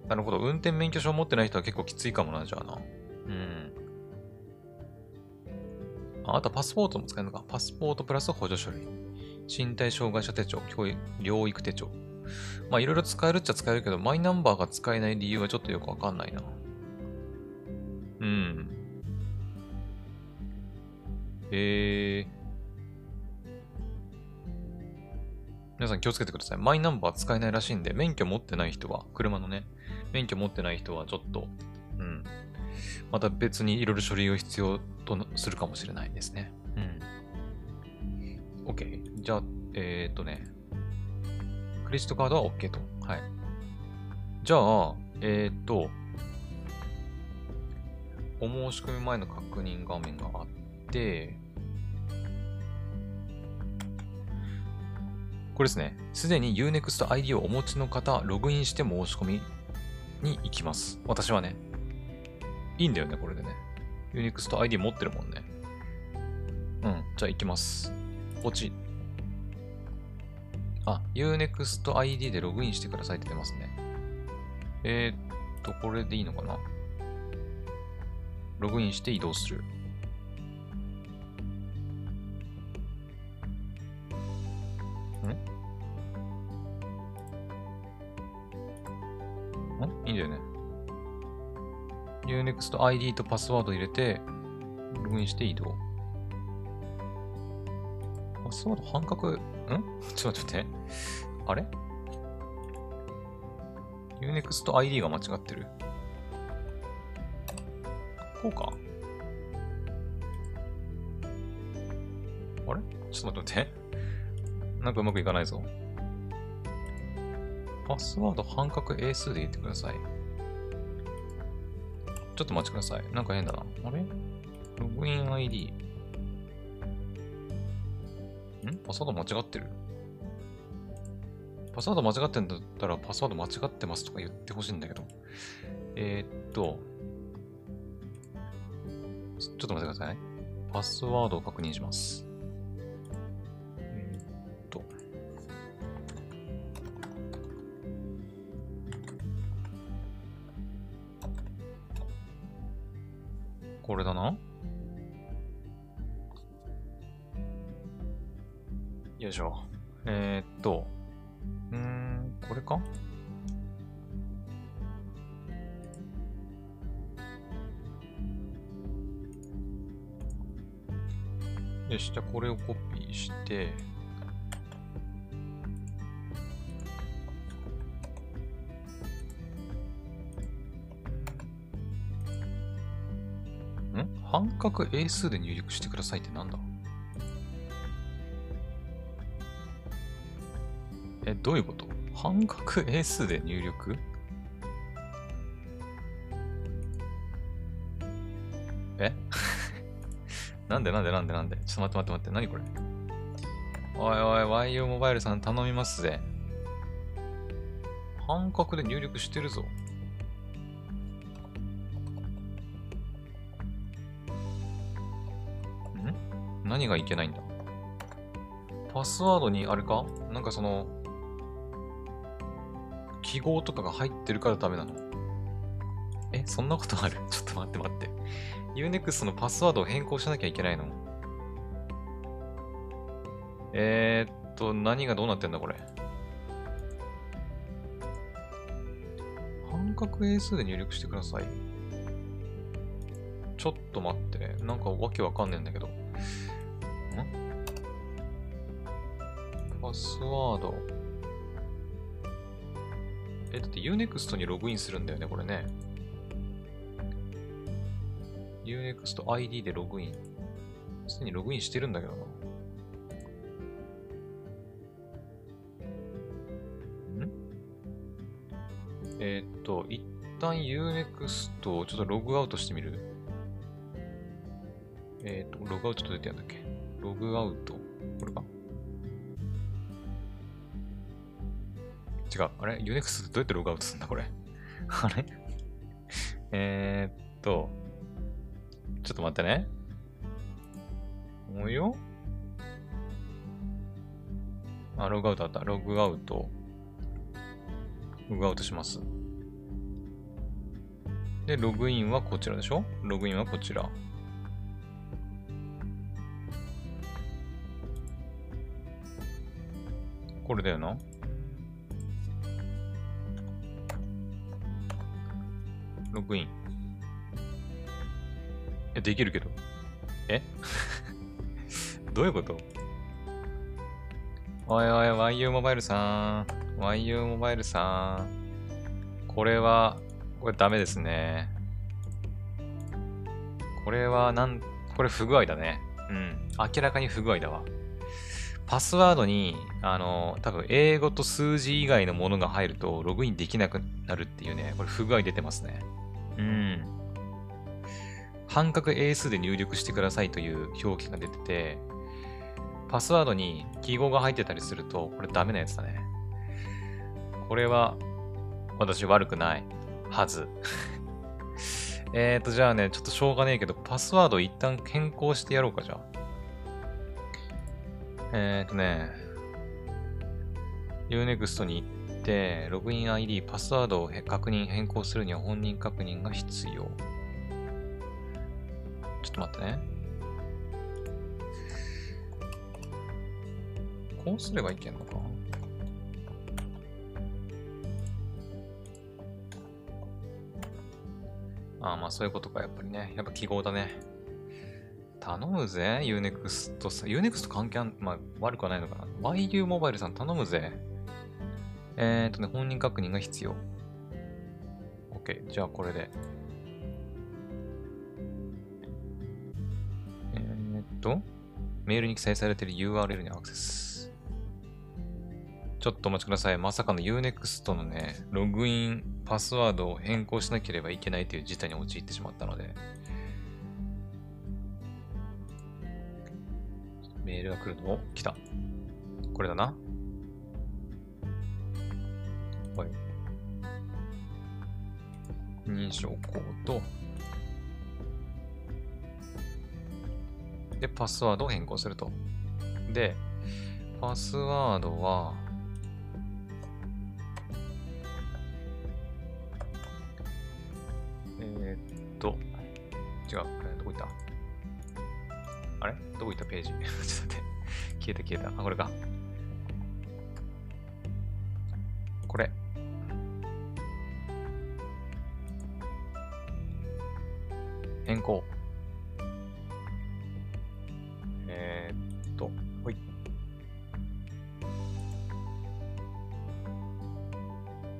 なるほど。運転免許証持ってない人は結構きついかもな、じゃあな。うん。ああとパスポートも使えるのか。パスポートプラス補助書類。身体障害者手帳、教育、療育手帳。まあいろいろ使えるっちゃ使えるけど、マイナンバーが使えない理由はちょっとよくわかんないな。うん。えー。皆さん気をつけてください。マイナンバー使えないらしいんで、免許持ってない人は、車のね、免許持ってない人はちょっと、うん。また別にいろいろ書類を必要とするかもしれないですね。うん。OK。じゃあ、えー、っとね、クレジットカードは OK と。はい。じゃあ、えー、っと、お申し込み前の確認画面があって、これですね。すでに Unext ID をお持ちの方、ログインして申し込みに行きます。私はね。いいんだよね、これでね。Unext ID 持ってるもんね。うん。じゃあ行きます。ポチ。あ、Unext ID でログインしてくださいって出ますね。えー、っと、これでいいのかな？ログインして移動する。ん？ん？いいんだよね。Unext ID とパスワード入れて、ログインして移動。パスワード半角、ん？ちょっと待って。あれ ?Unext ID が間違ってる。こうか？あれ？ちょっと待って。なんかうまくいかないぞ。パスワード半角英数で言ってください。ちょっと待ってください。なんか変だな。あれ？ログイン ID。ん？パスワード間違ってる？パスワード間違ってんだったらパスワード間違ってますとか言ってほしいんだけど。えー、っと、ちょっと待ってください。パスワードを確認します。えっとこれだな。よいしょ。えー、っと、うん、これか？よし、じゃあこれをコピーして、ん？半角英数で入力してくださいってなんだ？どういうこと？半角英数で入力？え？なんでなんでなんでなんで？ちょっと待って待って待って。何これ？おいおい、YU モバイルさん頼みますぜ。半角で入力してるぞ。ん？何がいけないんだ？パスワードにあれか？なんかその、記号とかが入ってるからダメなの？え、そんなことある？ちょっと待って待って。Unext のパスワードを変更しなきゃいけないの？えー、っと、何がどうなってんだこれ？半角英数で入力してください。ちょっと待って。なんかわけわかんねえんだけど。ん？パスワード。え、だって Unext にログインするんだよね、これね。Unext ID でログイン。すでにログインしてるんだけどな。ん？えーっと、一旦 Unext をちょっとログアウトしてみる？えーっと、ログアウトと出てやんだっけ？ログアウト。これか？違う。あれ ?Unext ってどうやってログアウトするんだこれ？あれ？えっと、ちょっと待ってね。およあ、ログアウトあった。ログアウト。ログアウトします。で、ログインはこちらでしょ？ログインはこちら。これだよな。ログイン。え、できるけど。え？どういうこと？おいおい、YU モバイルさん。YU モバイルさん。これは、これダメですね。これは、なん、これ不具合だね。うん。明らかに不具合だわ。パスワードに、あの、多分英語と数字以外のものが入るとログインできなくなるっていうね、これ不具合出てますね。うん。半角英数で入力してくださいという表記が出てて、パスワードに記号が入ってたりすると、これダメなやつだね。これは、私悪くないはず。えーと、じゃあね、ちょっとしょうがねえけど、パスワードを一旦変更してやろうか、じゃあ。えーとね、Unext に行って、ログイン ID、パスワードを確認、変更するには本人確認が必要。ちょっと待ってね。こうすればいけんのかああ、まあそういうことか、やっぱりね。やっぱ記号だね。頼むぜ、Unext さん。Unext 関係あん、まあ悪くはないのかな。YU モバイルさん頼むぜ。えーっとね、本人確認が必要。OK、じゃあこれで。えーっと、メールに記載されている URL にアクセス。ちょっとお待ちください。まさかの Unext のね、ログインパスワードを変更しなければいけないという事態に陥ってしまったので。メールが来るの？お、来た。これだな。はい。認証コード。で、パスワードを変更すると。で、パスワードは、えーっと、違う、あれ？どこ行った？ページ？ちょっと待って。消えた消えた。あ、これか。これ。変更。えー、っと、ほい。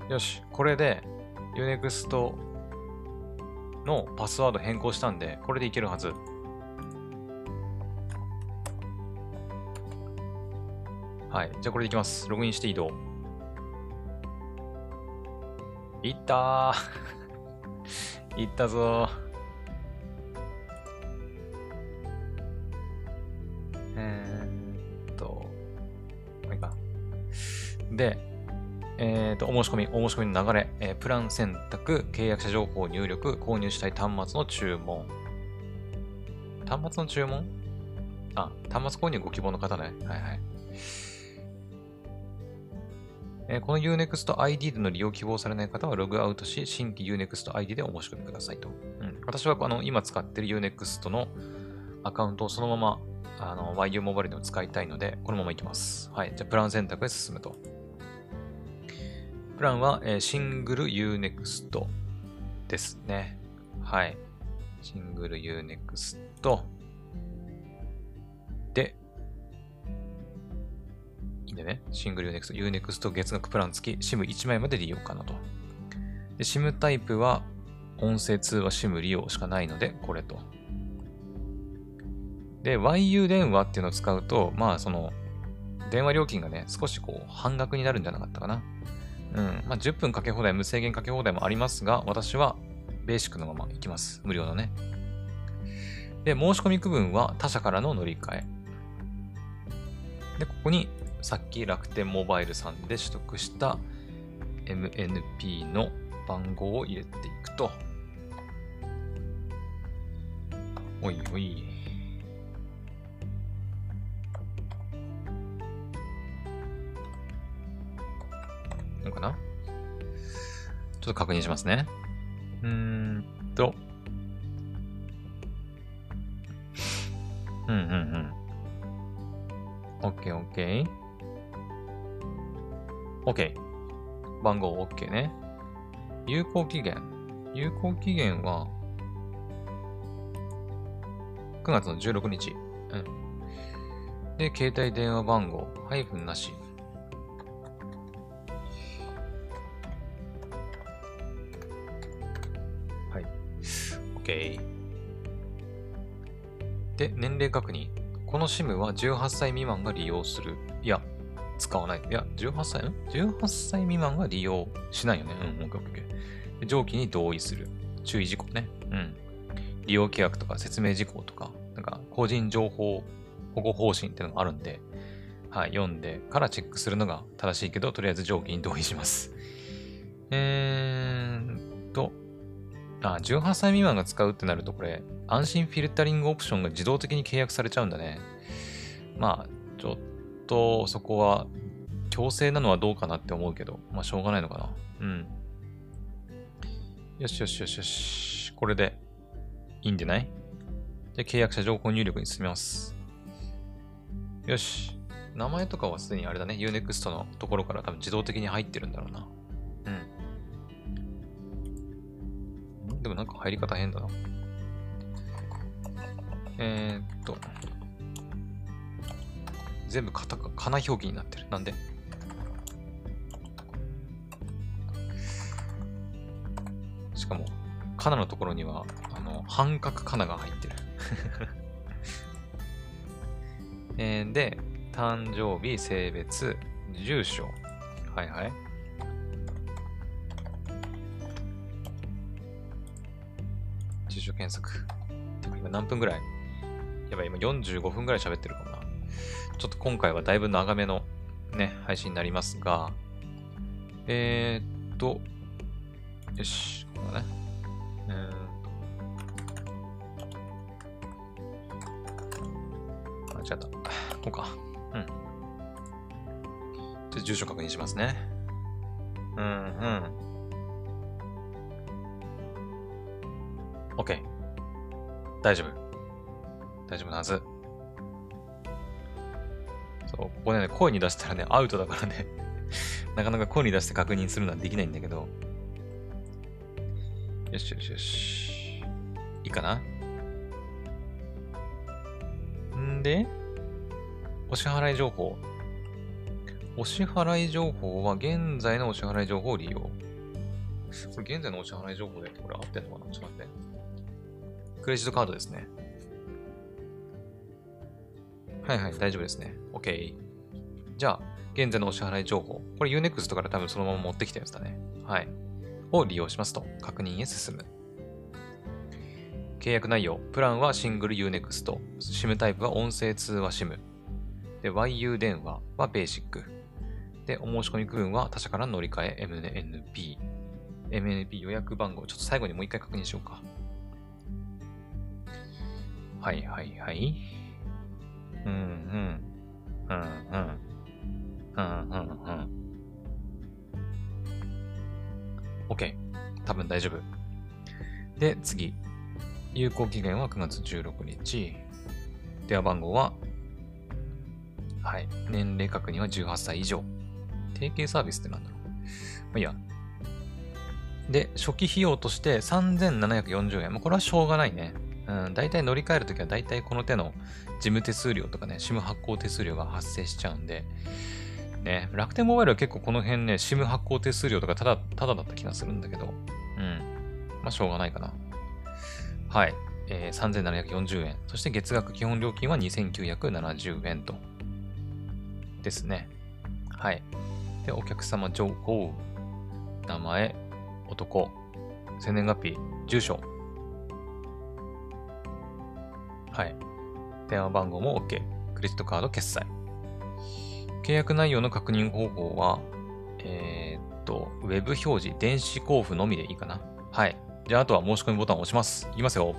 よし、これで Unext のパスワード変更したんで、これでいけるはず。はい。じゃあこれでいきます。ログインして移動。いったー。いったぞー。えーっと、まあいいか。で、えー、と、お申し込み、お申し込みの流れ、えー、プラン選択、契約者情報入力、購入したい端末の注文。端末の注文？あ、端末購入ご希望の方ね。はいはい。えこの Unext ID での利用を希望されない方はログアウトし、新規 Unext ID でお申し込みくださいと。うん、私はあの今使っている Unext のアカウントをそのままあの YU モバイルでも使いたいので、このままいきます。はい。じゃあ、プラン選択へ進むと。プランは、えー、シングル Unext ですね。はい。シングル Unext でね、シングル Unext、Unext 月額プラン付き SIM1 枚まで利用可能と。で、SIM タイプは音声通話 SIM 利用しかないので、これと。で、YU 電話っていうのを使うと、まあその、電話料金がね、少しこう半額になるんじゃなかったかな。うん。まあ10分かけ放題、無制限かけ放題もありますが、私はベーシックのまま行きます。無料のね。で、申し込み区分は他社からの乗り換え。で、ここにさっき楽天モバイルさんで取得した MNP の番号を入れていくと。おいおい。のかな？ちょっと確認しますね。うーんと。うんうんうん。OK, OK. OK。番号 OK ね。有効期限。有効期限は、9月の16日。うん。で、携帯電話番号、ハイフンなし。はい。OK。で、年齢確認。この SIM は18歳未満が利用する。使わない。いや、18歳、ん ?18 歳未満が利用しないよね。うん、OK, OK. 上記に同意する。注意事項ね。うん。利用規約とか説明事項とか、なんか、個人情報保護方針っていうのがあるんで、はい、読んでからチェックするのが正しいけど、とりあえず上記に同意します。えーと、あ、18歳未満が使うってなると、これ、安心フィルタリングオプションが自動的に契約されちゃうんだね。まあ、ちょっとそこは強制なのはどうかなって思うけど、まあしょうがないのかな。うん。よしよしよしよし。これでいいんじゃない？じゃ契約者情報入力に進みます。よし。名前とかはすでにあれだね。Unext のところから多分自動的に入ってるんだろうな。うん。でもなんか入り方変だな。えー、っと。全部カタカナ表記になってる。なんで？しかも、カナのところには、あの、半角カナが入ってる。えー、で、誕生日、性別、住所。はいはい。住所検索。今何分ぐらい？やばい、今45分ぐらい喋ってるかもな。ちょっと今回はだいぶ長めのね、配信になりますが、えー、っと、よし、ここね。えー、っと、間違った。こうか。うん。じゃ住所確認しますね。うん、うん。OK。大丈夫。大丈夫なはず。ここね、声に出したらね、アウトだからね なかなか声に出して確認するのはできないんだけど。よしよしよし。いいかな？んで、お支払い情報？お支払い情報は現在のお支払い情報を利用。これ現在のお支払い情報でこれ合ってんのかな？ちょっと待って。クレジットカードですね。はいはい、大丈夫ですね。OK。じゃあ、現在のお支払い情報。これ Unext から多分そのまま持ってきたやつだね。はい。を利用しますと。確認へ進む。契約内容。プランはシングル Unext。SIM タイプは音声通話 SIM。で、YU 電話はベーシック。で、お申し込み区分は他社から乗り換え MNP。MNP 予約番号。ちょっと最後にもう一回確認しようか。はいはいはい。うんうん。うんうん。うんうんうん。OK。多分大丈夫。で、次。有効期限は9月16日。電話番号は、はい。年齢確認は18歳以上。提携サービスってなんだろう。まあいいや。で、初期費用として3740円。まあ、これはしょうがないね。うん、大体乗り換えるときは大体この手の事務手数料とかね、SIM 発行手数料が発生しちゃうんで、ね、楽天モバイルは結構この辺ね、SIM 発行手数料とかただ、ただだった気がするんだけど、うん。まあ、しょうがないかな。はい。えー、3740円。そして月額基本料金は2970円と。ですね。はい。で、お客様情報、名前、男、生年月日、住所、はい。電話番号も OK。クレジットカード決済。契約内容の確認方法は、えー、っと、ウェブ表示、電子交付のみでいいかな。はい。じゃあ、あとは申し込みボタンを押します。いきますよ。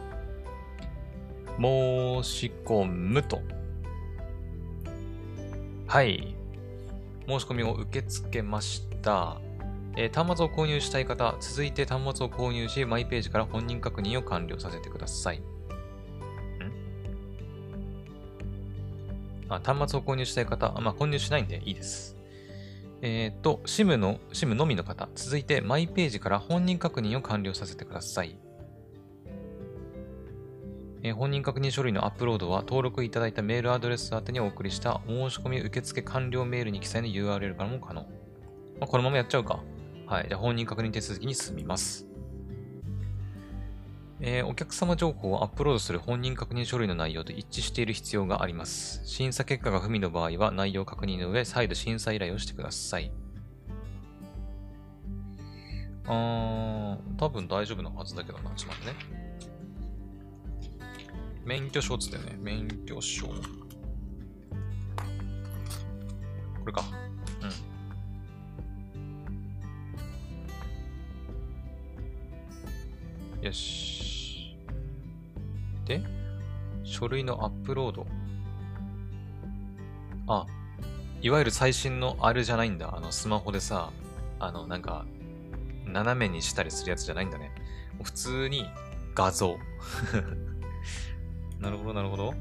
申し込むと。はい。申し込みを受け付けました。えー、端末を購入したい方、続いて端末を購入し、マイページから本人確認を完了させてください。あ端末を購入したい方、まあ、購入しないんでいいです。えっ、と、SIM の、SIM のみの方、続いてマイページから本人確認を完了させてください。えー、本人確認書類のアップロードは登録いただいたメールアドレス宛てにお送りした申し込み受付完了メールに記載の URL からも可能。まあ、このままやっちゃうか。はい。じゃ本人確認手続きに進みます。えー、お客様情報をアップロードする本人確認書類の内容と一致している必要があります。審査結果が不備の場合は内容確認の上、再度審査依頼をしてください。あー、多分大丈夫なはずだけどな。ちょっと待ってね。免許証っつったよね。免許証。これか。うん。よし。で、書類のアップロード。あ、いわゆる最新のあれじゃないんだ。あの、スマホでさ、あの、なんか、斜めにしたりするやつじゃないんだね。普通に画像。なるほど、なるほど。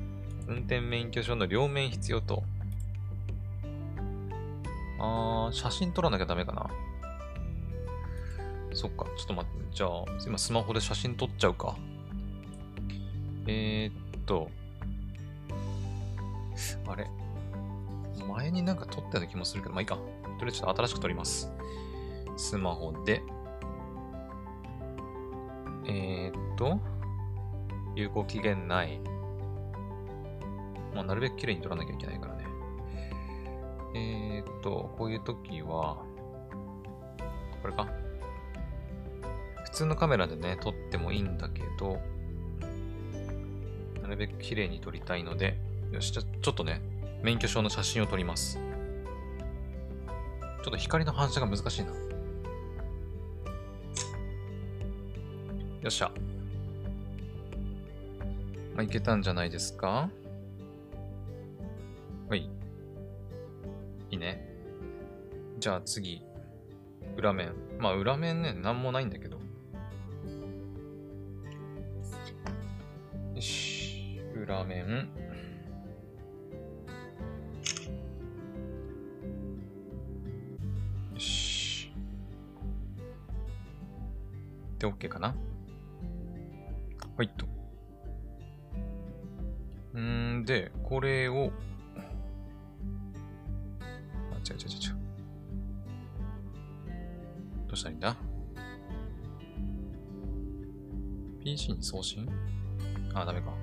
運転免許証の両面必要と。あー、写真撮らなきゃダメかな。そっか、ちょっと待って。じゃあ、今スマホで写真撮っちゃうか。えー、っと、あれ？前になんか撮ったような気もするけど、まあいいか。とりあえずちょっと新しく撮ります。スマホで。えー、っと、有効期限内。まあ、なるべく綺麗に撮らなきゃいけないからね。えー、っと、こういう時は、これか。普通のカメラでね、撮ってもいいんだけど、なるべく綺麗に撮りたいので、よし、じゃちょっとね、免許証の写真を撮ります。ちょっと光の反射が難しいな。よっしゃ。まあ、いけたんじゃないですか？はい。いいね。じゃあ次。裏面。まあ裏面ね、なんもないんだけど。裏面。よし。で、OK かな？はいと。んで、これを、ちゃちゃちゃちゃ。どうしたらいいんだ ?PC に送信？あ、ダメか。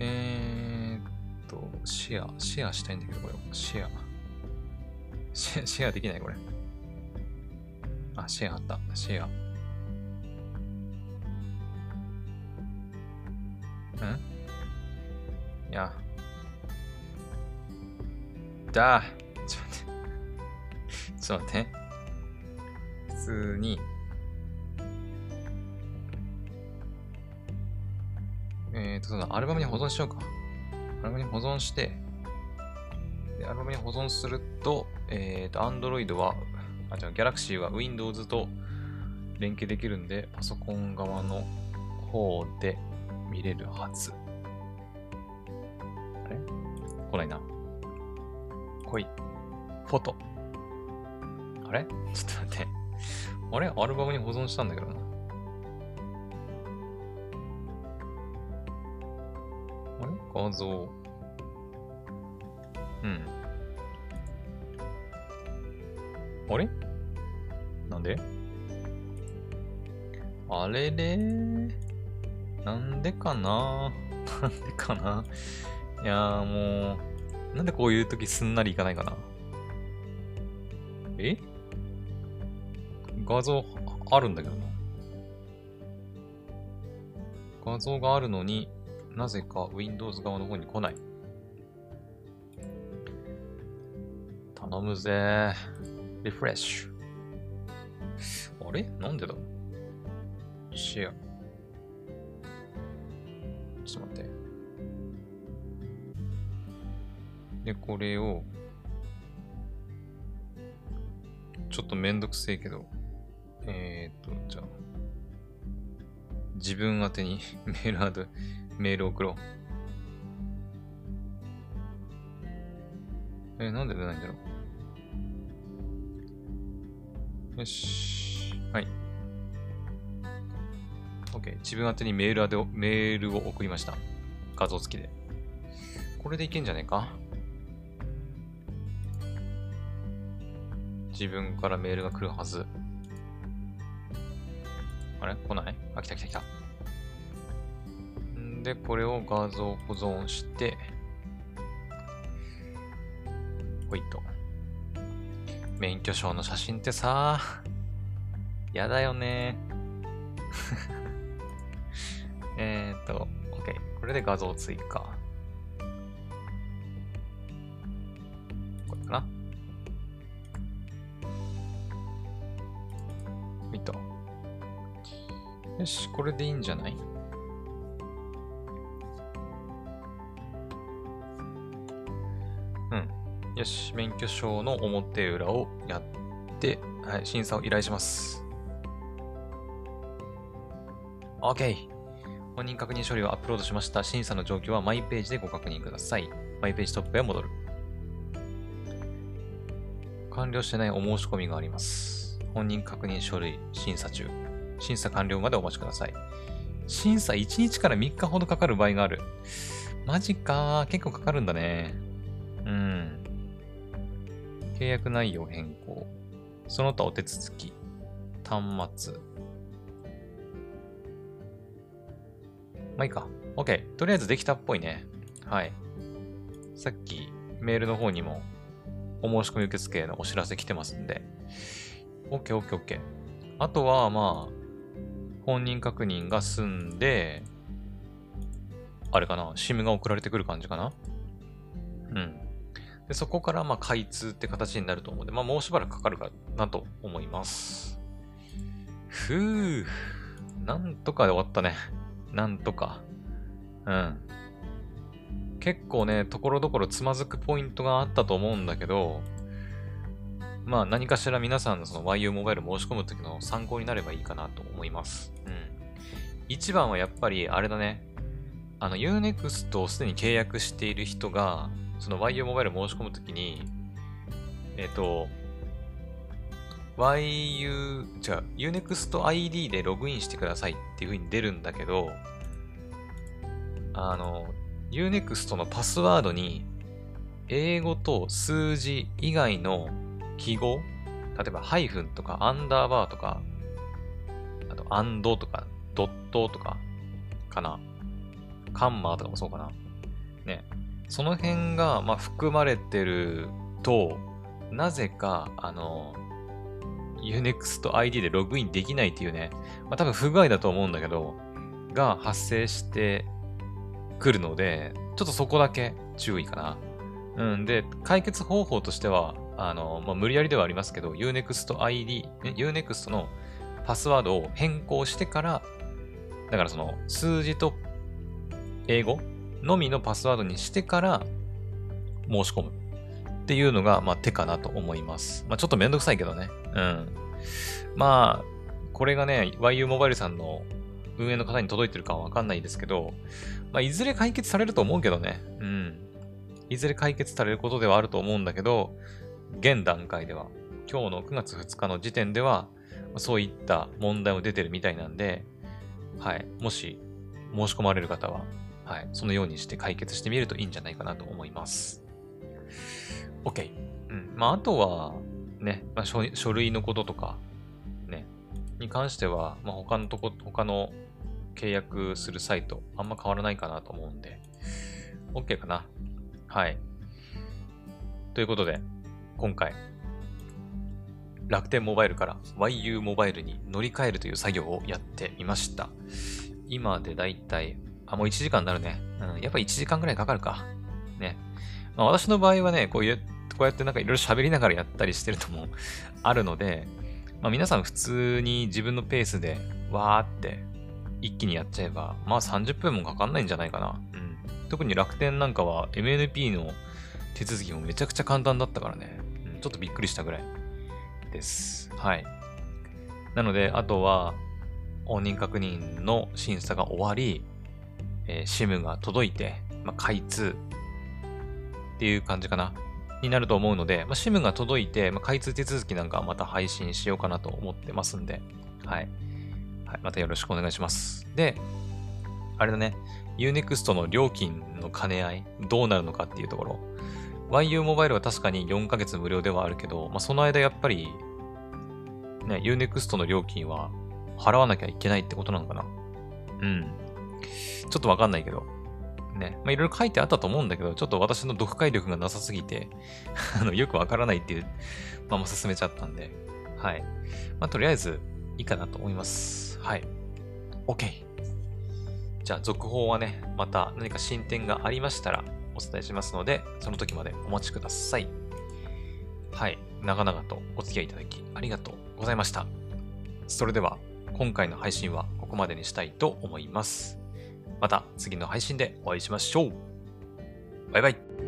えーっと、シェア、シェアしたいんだけど、これ。シェア。シェア、シェアできないこれ。あ、シェアあった。シェア。ん？いや。だちょっと待って。ちょっと待って。普通に、えっ、ー、と、そのアルバムに保存しようか。アルバムに保存して、でアルバムに保存すると、えっ、ー、と、Android は、あ、じゃあ Galaxy は Windows と連携できるんで、パソコン側の方で見れるはず。あれ？来ないな。来い。フォト。あれ？ちょっと待って。あれ？アルバムに保存したんだけどな。画像。うん。あれ？なんで？あれれなんでかな？なんでかな？いやーもう、なんでこういう時すんなりいかないかな？え？画像あるんだけどな。画像があるのになぜか Windows 側の方に来ない。頼むぜ。リフレッシュ。あれ？なんでだ？シェア。ちょっと待って。で、これを、ちょっとめんどくせえけど、えー、っと、じゃあ、自分宛てに メールアド、メール送ろう。え、なんで出ないんだろう？よし。はい。OK。自分宛てにメールアド、メールを送りました。画像付きで。これでいけんじゃねえか？自分からメールが来るはず。あれ？来ない？あ、来た来た来た。で、これを画像保存して、ほいと。免許証の写真ってさ、やだよね。えっと、OK。これで画像追加。これかな見た。よし、これでいいんじゃない？よし、免許証の表裏をやって、はい、審査を依頼します。OK。本人確認処理をアップロードしました。審査の状況はマイページでご確認ください。マイページトップへ戻る。完了してないお申し込みがあります。本人確認書類審査中。審査完了までお待ちください。審査1日から3日ほどかかる場合がある。マジか結構かかるんだね。うん。契約内容変更。その他お手続き。端末。まあいいか。OK。とりあえずできたっぽいね。はい。さっきメールの方にもお申し込み受付のお知らせ来てますんで。OK、OK、OK。あとは、まあ、本人確認が済んで、あれかな、SIM が送られてくる感じかなうん。でそこからまあ開通って形になると思うので、まあもうしばらくかかるかなと思います。ふぅ。なんとかで終わったね。なんとか。うん。結構ね、ところどころつまずくポイントがあったと思うんだけど、まあ何かしら皆さんのその YU モバイル申し込むときの参考になればいいかなと思います。うん。一番はやっぱりあれだね。あの Unext をすでに契約している人が、その YU モバイル申し込むときに、えっ、ー、と、YU、じゃあ Unext ID でログインしてくださいっていう風に出るんだけど、あの、Unext のパスワードに英語と数字以外の記号、例えばハイフンとかアンダーバーとか、あとアンドとかドットとかかな。カンマーとかもそうかな。ね。その辺が、まあ、含まれてると、なぜか、あの、Unext ID でログインできないっていうね、まあ、多分不具合だと思うんだけど、が発生してくるので、ちょっとそこだけ注意かな。うん。で、解決方法としては、あの、まあ、無理やりではありますけど、Unext ID、Unext のパスワードを変更してから、だからその数字と英語のみのパスワードにしてから申し込むっていうのが、まあ、手かなと思います。まあ、ちょっとめんどくさいけどね。うん。まあ、これがね、YU モバイルさんの運営の方に届いてるかはわかんないですけど、まあ、いずれ解決されると思うけどね。うん。いずれ解決されることではあると思うんだけど、現段階では、今日の9月2日の時点では、そういった問題も出てるみたいなんで、はい。もし申し込まれる方は、はい。そのようにして解決してみるといいんじゃないかなと思います。OK。うん。まあ、あとは、ね、まあ、書書類のこととか、ね、に関しては、まあ、他のとこ、他の契約するサイト、あんま変わらないかなと思うんで、OK かな。はい。ということで、今回、楽天モバイルから YU モバイルに乗り換えるという作業をやってみました。今でだいたい、あ、もう1時間になるね。うん、やっぱり1時間くらいかかるか。ね。まあ、私の場合はね、こういう、こうやってなんかいろいろ喋りながらやったりしてるとも あるので、まあ、皆さん普通に自分のペースでわーって一気にやっちゃえば、まあ30分もかかんないんじゃないかな。うん。特に楽天なんかは MNP の手続きもめちゃくちゃ簡単だったからね。うん、ちょっとびっくりしたぐらいです。はい。なので、あとは、本人確認の審査が終わり、えー、SIM が届いて、まあ、開通っていう感じかな。になると思うので、まあ、SIM が届いて、まあ、開通手続きなんかまた配信しようかなと思ってますんで、はい。はい、またよろしくお願いします。で、あれだね、Unext の料金の兼ね合い、どうなるのかっていうところ。YU モバイルは確かに4ヶ月無料ではあるけど、まあ、その間やっぱり、ね、Unext の料金は払わなきゃいけないってことなのかなうん。ちょっとわかんないけど。ね。まあ、いろいろ書いてあったと思うんだけど、ちょっと私の読解力がなさすぎて あの、よくわからないっていうまま進めちゃったんで、はい。まあ、とりあえず、いいかなと思います。はい。OK。じゃあ、続報はね、また何か進展がありましたらお伝えしますので、その時までお待ちください。はい。長々とお付き合いいただきありがとうございました。それでは、今回の配信はここまでにしたいと思います。また次の配信でお会いしましょう。バイバイ。